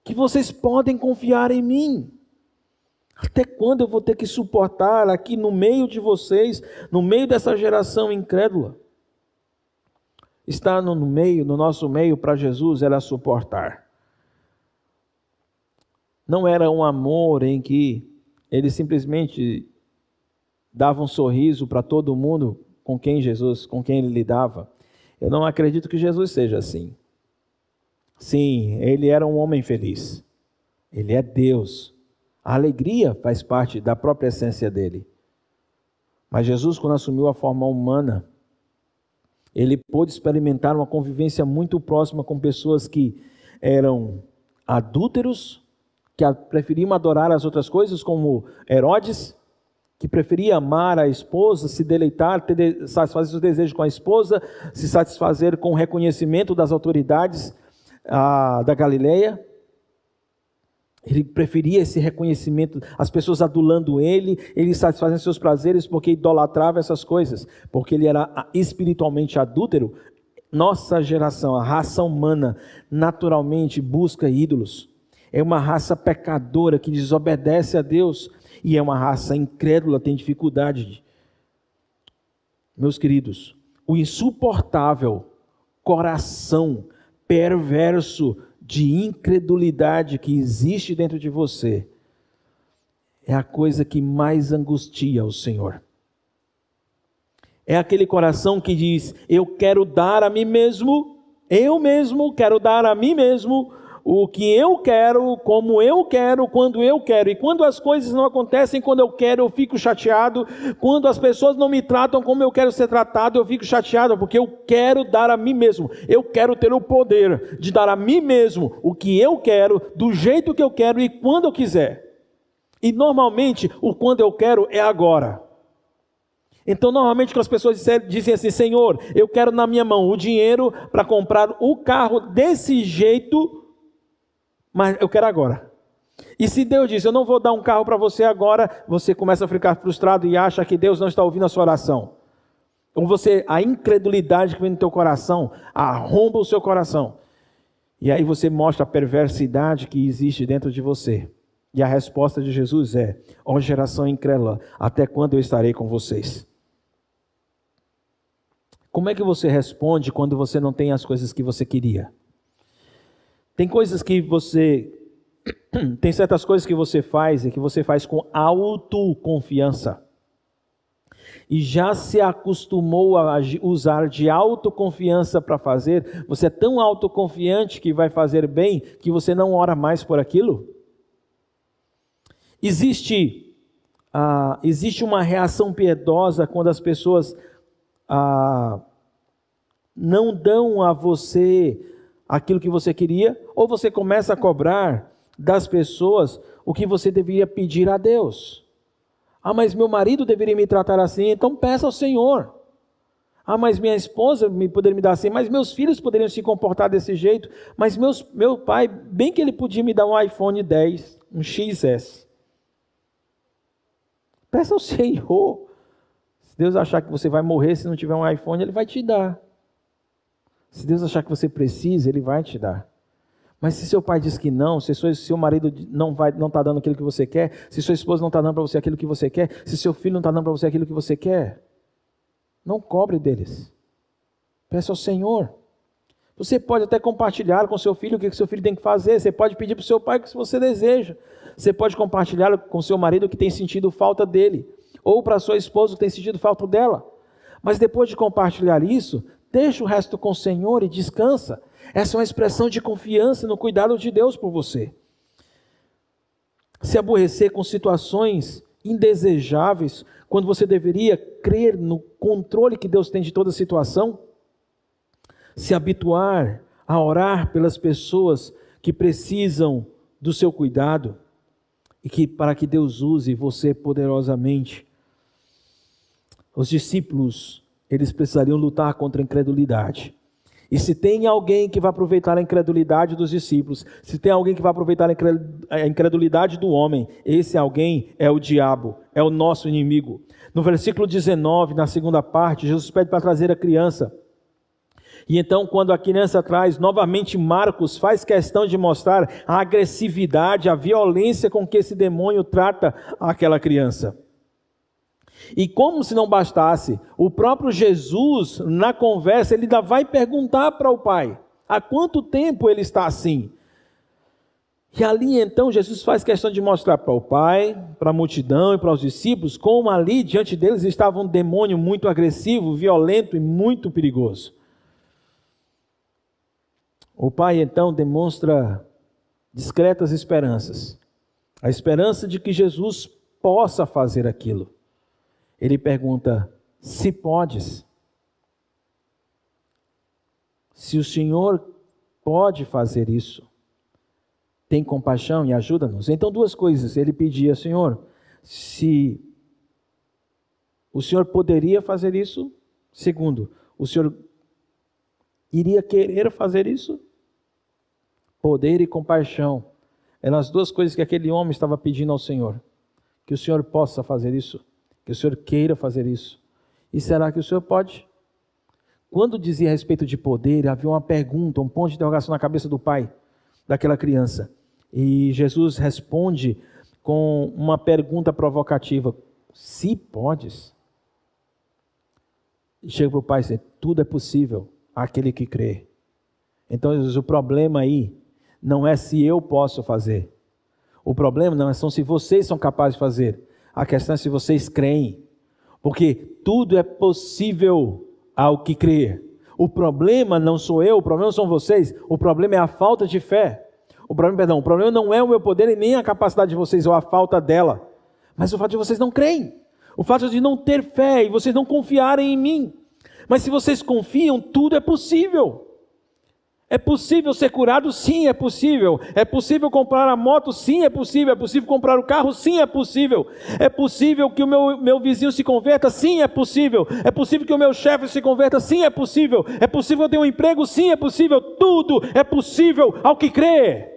Speaker 1: Que vocês podem confiar em mim? Até quando eu vou ter que suportar aqui no meio de vocês, no meio dessa geração incrédula? Estar no meio, no nosso meio para Jesus era suportar. Não era um amor em que ele simplesmente dava um sorriso para todo mundo com quem Jesus, com quem ele lidava. Eu não acredito que Jesus seja assim. Sim, ele era um homem feliz. Ele é Deus. A alegria faz parte da própria essência dele. Mas Jesus, quando assumiu a forma humana, ele pôde experimentar uma convivência muito próxima com pessoas que eram adúlteros, que preferiam adorar as outras coisas, como Herodes, que preferia amar a esposa, se deleitar, ter, satisfazer seus desejos com a esposa, se satisfazer com o reconhecimento das autoridades ah, da Galileia. Ele preferia esse reconhecimento, as pessoas adulando ele, ele satisfazendo seus prazeres porque idolatrava essas coisas, porque ele era espiritualmente adúltero. Nossa geração, a raça humana, naturalmente busca ídolos. É uma raça pecadora que desobedece a Deus e é uma raça incrédula, tem dificuldade. Meus queridos, o insuportável coração perverso de incredulidade que existe dentro de você é a coisa que mais angustia o Senhor. É aquele coração que diz: Eu quero dar a mim mesmo, eu mesmo quero dar a mim mesmo o que eu quero, como eu quero, quando eu quero. E quando as coisas não acontecem quando eu quero, eu fico chateado. Quando as pessoas não me tratam como eu quero ser tratado, eu fico chateado, porque eu quero dar a mim mesmo. Eu quero ter o poder de dar a mim mesmo o que eu quero, do jeito que eu quero e quando eu quiser. E normalmente, o quando eu quero é agora. Então, normalmente, quando as pessoas dizem assim: Senhor, eu quero na minha mão o dinheiro para comprar o carro desse jeito, mas eu quero agora. E se Deus diz, eu não vou dar um carro para você agora, você começa a ficar frustrado e acha que Deus não está ouvindo a sua oração. Ou você, a incredulidade que vem no teu coração, arromba o seu coração. E aí você mostra a perversidade que existe dentro de você. E a resposta de Jesus é: ó oh, geração incrédula, até quando eu estarei com vocês? Como é que você responde quando você não tem as coisas que você queria? Tem coisas que você. Tem certas coisas que você faz e que você faz com autoconfiança. E já se acostumou a usar de autoconfiança para fazer, você é tão autoconfiante que vai fazer bem que você não ora mais por aquilo? Existe, ah, existe uma reação piedosa quando as pessoas ah, não dão a você aquilo que você queria, ou você começa a cobrar das pessoas o que você deveria pedir a Deus. Ah, mas meu marido deveria me tratar assim, então peça ao Senhor. Ah, mas minha esposa me poderia me dar assim, mas meus filhos poderiam se comportar desse jeito, mas meus, meu pai, bem que ele podia me dar um iPhone 10, um XS. Peça ao Senhor. Se Deus achar que você vai morrer se não tiver um iPhone, ele vai te dar. Se Deus achar que você precisa, Ele vai te dar. Mas se seu pai diz que não, se seu marido não vai, não está dando aquilo que você quer, se sua esposa não está dando para você aquilo que você quer, se seu filho não está dando para você aquilo que você quer, não cobre deles. Peça ao Senhor. Você pode até compartilhar com seu filho o que seu filho tem que fazer. Você pode pedir para o seu pai o que você deseja. Você pode compartilhar com seu marido o que tem sentido falta dele. Ou para sua esposa o que tem sentido falta dela. Mas depois de compartilhar isso, Deixa o resto com o Senhor e descansa. Essa é uma expressão de confiança no cuidado de Deus por você. Se aborrecer com situações indesejáveis, quando você deveria crer no controle que Deus tem de toda a situação, se habituar a orar pelas pessoas que precisam do seu cuidado e que para que Deus use você poderosamente. Os discípulos eles precisariam lutar contra a incredulidade. E se tem alguém que vai aproveitar a incredulidade dos discípulos, se tem alguém que vai aproveitar a incredulidade do homem, esse alguém é o diabo, é o nosso inimigo. No versículo 19, na segunda parte, Jesus pede para trazer a criança. E então, quando a criança traz, novamente Marcos faz questão de mostrar a agressividade, a violência com que esse demônio trata aquela criança. E como se não bastasse, o próprio Jesus, na conversa, ele ainda vai perguntar para o Pai: há quanto tempo ele está assim? E ali então Jesus faz questão de mostrar para o Pai, para a multidão e para os discípulos, como ali diante deles estava um demônio muito agressivo, violento e muito perigoso. O Pai então demonstra discretas esperanças. A esperança de que Jesus possa fazer aquilo ele pergunta: se podes? Se o Senhor pode fazer isso, tem compaixão e ajuda-nos. Então, duas coisas. Ele pedia, Senhor, se o Senhor poderia fazer isso. Segundo, o Senhor iria querer fazer isso? Poder e compaixão eram as duas coisas que aquele homem estava pedindo ao Senhor. Que o Senhor possa fazer isso que o Senhor queira fazer isso. E será que o Senhor pode? Quando dizia a respeito de poder, havia uma pergunta, um ponto de interrogação na cabeça do pai daquela criança. E Jesus responde com uma pergunta provocativa: Se podes. E chega para o pai e diz: Tudo é possível àquele que crê. Então, Jesus, o problema aí não é se eu posso fazer. O problema não é são se vocês são capazes de fazer. A questão é se vocês creem. Porque tudo é possível ao que crer. O problema não sou eu, o problema são vocês, o problema é a falta de fé. O problema, perdão, o problema não é o meu poder e nem a capacidade de vocês ou a falta dela, mas o fato de vocês não creem. O fato de não ter fé e vocês não confiarem em mim. Mas se vocês confiam, tudo é possível. É possível ser curado? Sim, é possível. É possível comprar a moto? Sim, é possível. É possível comprar o carro? Sim, é possível. É possível que o meu, meu vizinho se converta? Sim, é possível. É possível que o meu chefe se converta? Sim, é possível. É possível eu ter um emprego? Sim, é possível. Tudo é possível ao que crê.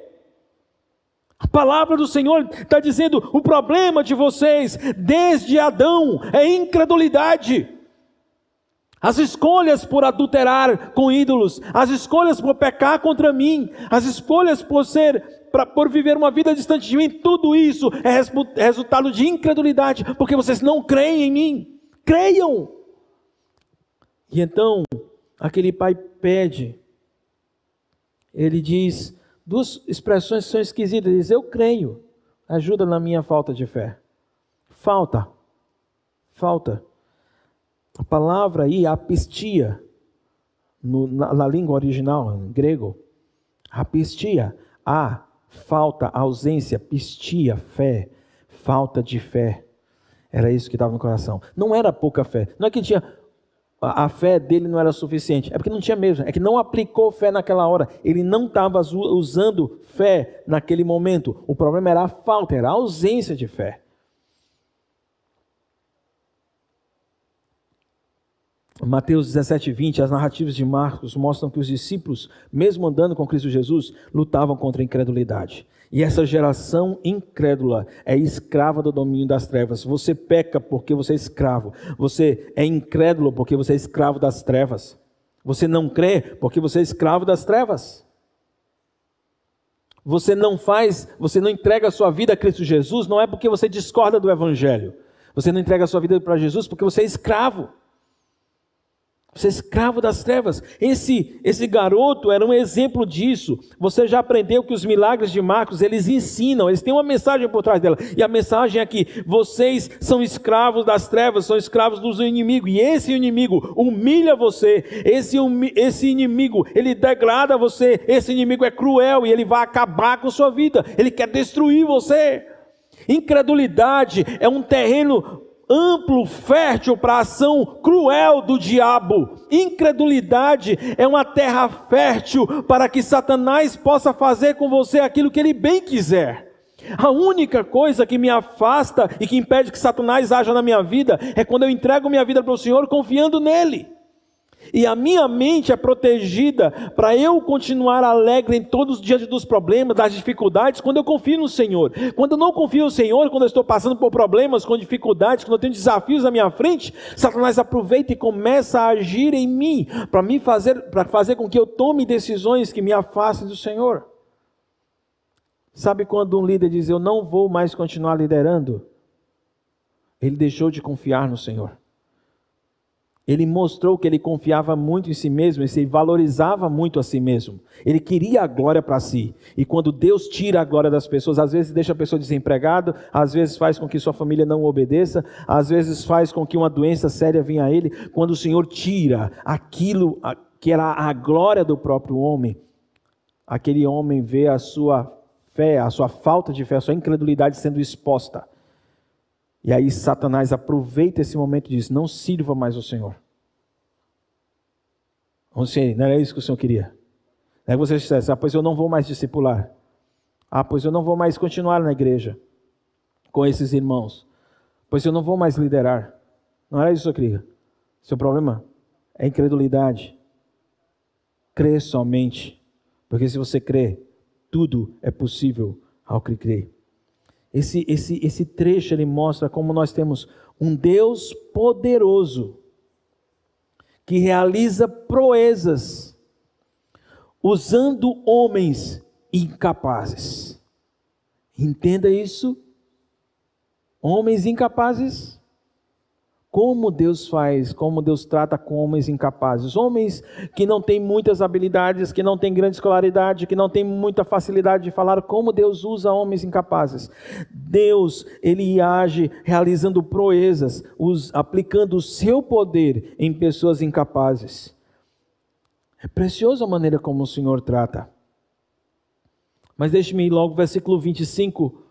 Speaker 1: A palavra do Senhor está dizendo: o problema de vocês, desde Adão, é incredulidade. As escolhas por adulterar com ídolos, as escolhas por pecar contra mim, as escolhas por ser pra, por viver uma vida distante de mim, tudo isso é resultado de incredulidade, porque vocês não creem em mim. Creiam. E então, aquele pai pede, ele diz duas expressões são esquisitas. Diz, eu creio, ajuda na minha falta de fé. Falta, falta. A palavra aí, apistia, no, na, na, língua original, em grego, apistia, a, falta, ausência, pistia, fé, falta de fé. Era isso que estava no coração. Não era pouca fé. Não é que tinha a fé dele não era suficiente. É porque não tinha mesmo. É que não aplicou fé naquela hora. Ele não estava usando fé naquele momento. O problema era a falta, era a ausência de fé. Mateus 17, 20, as narrativas de Marcos mostram que os discípulos, mesmo andando com Cristo Jesus, lutavam contra a incredulidade. E essa geração incrédula é escrava do domínio das trevas. Você peca porque você é escravo. Você é incrédulo porque você é escravo das trevas. Você não crê porque você é escravo das trevas. Você não faz, você não entrega a sua vida a Cristo Jesus, não é porque você discorda do Evangelho. Você não entrega a sua vida para Jesus porque você é escravo. Você é escravo das trevas. Esse, esse garoto era um exemplo disso. Você já aprendeu que os milagres de Marcos, eles ensinam, eles têm uma mensagem por trás dela. E a mensagem é que vocês são escravos das trevas, são escravos dos inimigos. E esse inimigo humilha você. Esse, esse inimigo, ele degrada você. Esse inimigo é cruel e ele vai acabar com sua vida. Ele quer destruir você. Incredulidade é um terreno amplo, fértil para a ação cruel do diabo. Incredulidade é uma terra fértil para que Satanás possa fazer com você aquilo que ele bem quiser. A única coisa que me afasta e que impede que Satanás haja na minha vida é quando eu entrego minha vida para o Senhor confiando nele. E a minha mente é protegida para eu continuar alegre em todos os dias dos problemas, das dificuldades, quando eu confio no Senhor. Quando eu não confio no Senhor, quando eu estou passando por problemas, com dificuldades, quando eu tenho desafios na minha frente, Satanás aproveita e começa a agir em mim para me fazer, para fazer com que eu tome decisões que me afastem do Senhor. Sabe quando um líder diz eu não vou mais continuar liderando? Ele deixou de confiar no Senhor. Ele mostrou que ele confiava muito em si mesmo, ele valorizava muito a si mesmo. Ele queria a glória para si. E quando Deus tira a glória das pessoas, às vezes deixa a pessoa desempregada, às vezes faz com que sua família não obedeça, às vezes faz com que uma doença séria venha a ele. Quando o Senhor tira aquilo que era a glória do próprio homem, aquele homem vê a sua fé, a sua falta de fé, a sua incredulidade sendo exposta. E aí Satanás aproveita esse momento e diz: Não sirva mais o Senhor. Não era isso que o Senhor queria. Aí você dissesse: Ah, pois eu não vou mais discipular. Ah, pois eu não vou mais continuar na igreja com esses irmãos. Pois eu não vou mais liderar. Não era isso que. Seu problema é incredulidade. Crê somente. Porque se você crê, tudo é possível ao que crê. Esse, esse, esse trecho ele mostra como nós temos um Deus poderoso que realiza proezas usando homens incapazes. Entenda isso. Homens incapazes como Deus faz, como Deus trata com homens incapazes, homens que não têm muitas habilidades, que não têm grande escolaridade, que não têm muita facilidade de falar, como Deus usa homens incapazes. Deus, ele age realizando proezas, aplicando o seu poder em pessoas incapazes. É preciosa a maneira como o Senhor trata. Mas deixe-me ir logo, versículo 25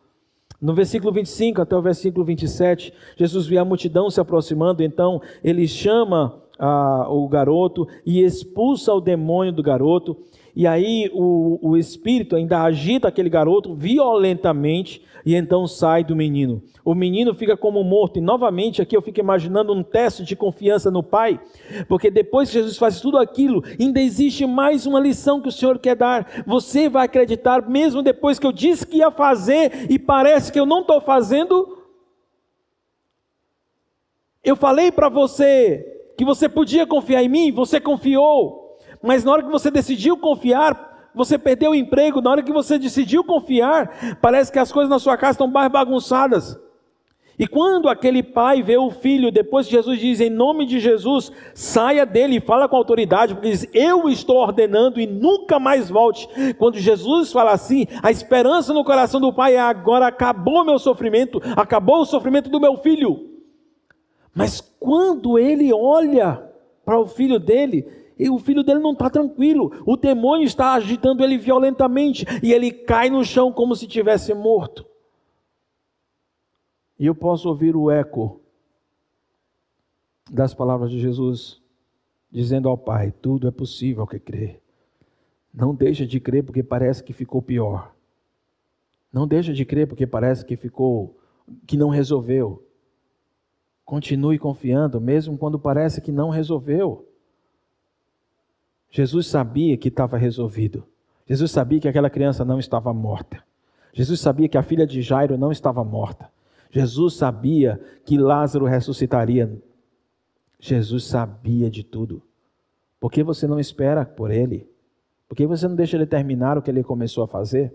Speaker 1: no versículo 25 até o versículo 27, Jesus vê a multidão se aproximando, então ele chama ah, o garoto e expulsa o demônio do garoto. E aí o, o espírito ainda agita aquele garoto violentamente e então sai do menino. O menino fica como morto. E novamente aqui eu fico imaginando um teste de confiança no pai, porque depois que Jesus faz tudo aquilo, ainda existe mais uma lição que o Senhor quer dar. Você vai acreditar mesmo depois que eu disse que ia fazer e parece que eu não estou fazendo? Eu falei para você que você podia confiar em mim, você confiou. Mas na hora que você decidiu confiar, você perdeu o emprego. Na hora que você decidiu confiar, parece que as coisas na sua casa estão mais bagunçadas. E quando aquele pai vê o filho, depois que Jesus diz em nome de Jesus, saia dele e fala com autoridade, porque diz: Eu estou ordenando e nunca mais volte. Quando Jesus fala assim, a esperança no coração do pai é: agora acabou meu sofrimento, acabou o sofrimento do meu filho. Mas quando ele olha para o filho dele, e o filho dele não está tranquilo, o demônio está agitando ele violentamente e ele cai no chão como se tivesse morto. E eu posso ouvir o eco das palavras de Jesus, dizendo ao Pai: tudo é possível que crê. Não deixa de crer porque parece que ficou pior. Não deixa de crer porque parece que ficou, que não resolveu. Continue confiando, mesmo quando parece que não resolveu. Jesus sabia que estava resolvido. Jesus sabia que aquela criança não estava morta. Jesus sabia que a filha de Jairo não estava morta. Jesus sabia que Lázaro ressuscitaria. Jesus sabia de tudo. Por que você não espera por ele? Por que você não deixa ele terminar o que ele começou a fazer?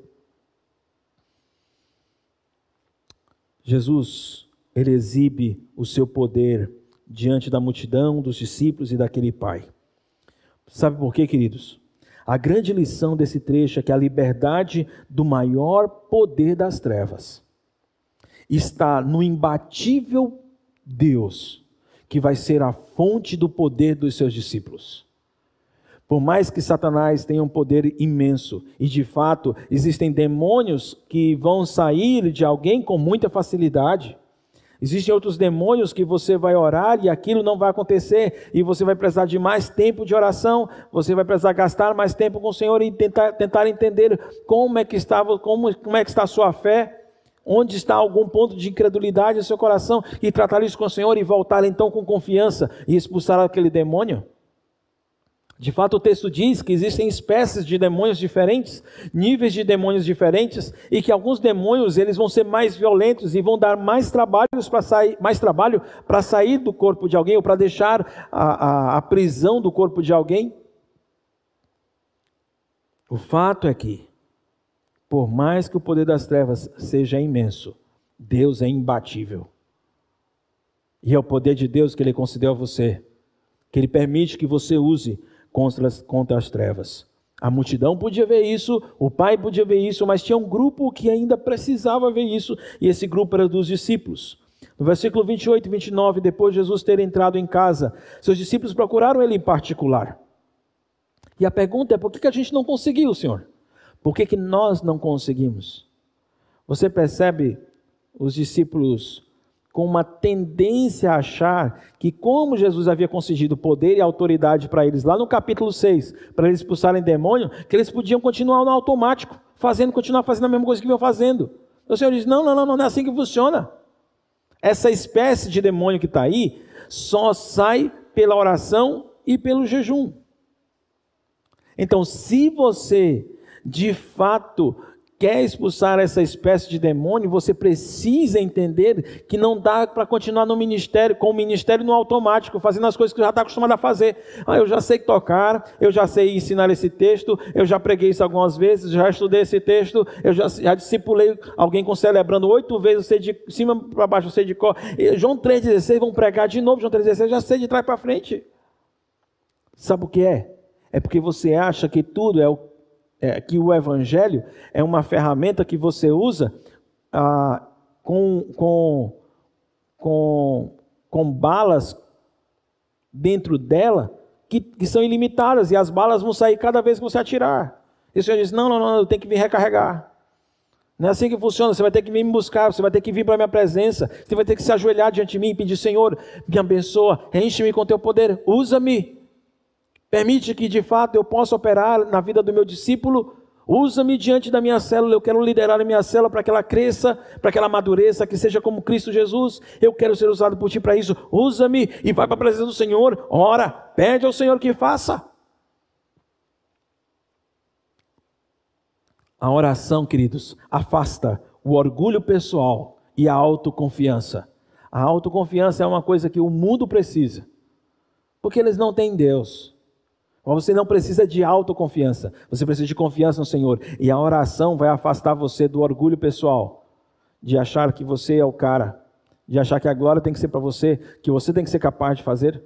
Speaker 1: Jesus, ele exibe o seu poder diante da multidão, dos discípulos e daquele pai. Sabe por quê, queridos? A grande lição desse trecho é que a liberdade do maior poder das trevas está no imbatível Deus, que vai ser a fonte do poder dos seus discípulos. Por mais que Satanás tenha um poder imenso, e de fato existem demônios que vão sair de alguém com muita facilidade, Existem outros demônios que você vai orar e aquilo não vai acontecer, e você vai precisar de mais tempo de oração, você vai precisar gastar mais tempo com o Senhor e tentar, tentar entender como é que estava, como, como é que está a sua fé, Onde está algum ponto de incredulidade no seu coração e tratar isso com o Senhor e voltar então com confiança e expulsar aquele demônio? De fato, o texto diz que existem espécies de demônios diferentes, níveis de demônios diferentes, e que alguns demônios eles vão ser mais violentos e vão dar mais trabalhos para sair, mais trabalho para sair do corpo de alguém ou para deixar a, a, a prisão do corpo de alguém. O fato é que por mais que o poder das trevas seja imenso, Deus é imbatível. E é o poder de Deus que Ele concedeu a você, que Ele permite que você use contra as, contra as trevas. A multidão podia ver isso, o pai podia ver isso, mas tinha um grupo que ainda precisava ver isso, e esse grupo era dos discípulos. No versículo 28 e 29, depois de Jesus ter entrado em casa, seus discípulos procuraram ele em particular. E a pergunta é: por que a gente não conseguiu, Senhor? Por que, que nós não conseguimos? Você percebe os discípulos com uma tendência a achar que, como Jesus havia concedido poder e autoridade para eles, lá no capítulo 6, para eles expulsarem demônio, que eles podiam continuar no automático, fazendo, continuar fazendo a mesma coisa que vinham fazendo. O Senhor diz: não, não, não, não é assim que funciona. Essa espécie de demônio que está aí só sai pela oração e pelo jejum. Então, se você de fato quer expulsar essa espécie de demônio, você precisa entender que não dá para continuar no ministério, com o ministério no automático, fazendo as coisas que já está acostumado a fazer. Ah, eu já sei tocar, eu já sei ensinar esse texto, eu já preguei isso algumas vezes, já estudei esse texto, eu já, já discipulei alguém com celebrando oito vezes, eu sei de cima para baixo, eu sei de cor. João 3,16, vão pregar de novo, João 3,16, eu já sei de trás para frente. Sabe o que é? É porque você acha que tudo é o é, que o Evangelho é uma ferramenta que você usa ah, com, com, com, com balas dentro dela que, que, são ilimitadas e as balas vão sair cada vez que você atirar. E o Senhor diz: não, não, não, eu tenho que vir recarregar. Não é assim que funciona. Você vai ter que vir me buscar, você vai ter que vir para a minha presença, você vai ter que se ajoelhar diante de mim e pedir: Senhor, me abençoa, enche-me com teu poder, usa-me. Permite que de fato eu possa operar na vida do meu discípulo. Usa-me diante da minha célula, eu quero liderar a minha célula para que ela cresça, para que ela amadureça, que seja como Cristo Jesus. Eu quero ser usado por ti para isso. Usa-me e vai para a presença do Senhor. Ora, pede ao Senhor que faça. A oração, queridos, afasta o orgulho pessoal e a autoconfiança. A autoconfiança é uma coisa que o mundo precisa, porque eles não têm Deus. Mas você não precisa de autoconfiança, você precisa de confiança no Senhor. E a oração vai afastar você do orgulho pessoal, de achar que você é o cara, de achar que a glória tem que ser para você, que você tem que ser capaz de fazer,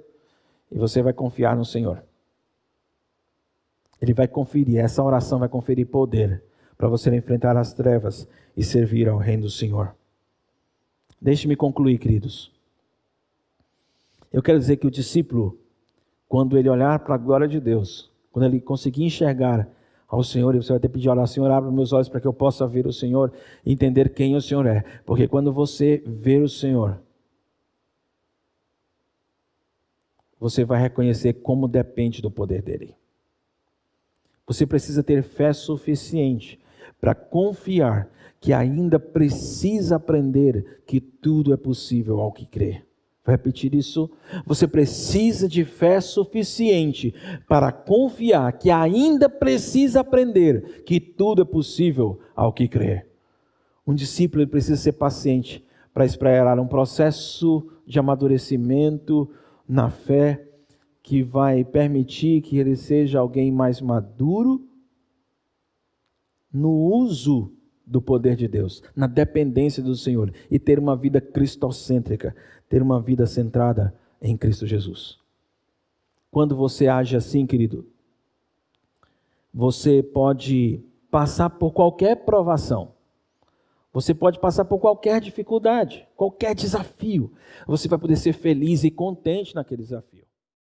Speaker 1: e você vai confiar no Senhor. Ele vai conferir, essa oração vai conferir poder para você enfrentar as trevas e servir ao reino do Senhor. Deixe-me concluir, queridos. Eu quero dizer que o discípulo, quando ele olhar para a glória de Deus, quando ele conseguir enxergar ao Senhor, e você vai ter que pedir, olha, Senhor, abre meus olhos para que eu possa ver o Senhor e entender quem o Senhor é. Porque quando você ver o Senhor, você vai reconhecer como depende do poder dele. Você precisa ter fé suficiente para confiar que ainda precisa aprender que tudo é possível ao que crê. Vou repetir isso. Você precisa de fé suficiente para confiar que ainda precisa aprender que tudo é possível ao que crê. Um discípulo precisa ser paciente para esperar um processo de amadurecimento na fé que vai permitir que ele seja alguém mais maduro no uso do poder de Deus, na dependência do Senhor e ter uma vida cristocêntrica, ter uma vida centrada em Cristo Jesus. Quando você age assim, querido, você pode passar por qualquer provação. Você pode passar por qualquer dificuldade, qualquer desafio. Você vai poder ser feliz e contente naquele desafio.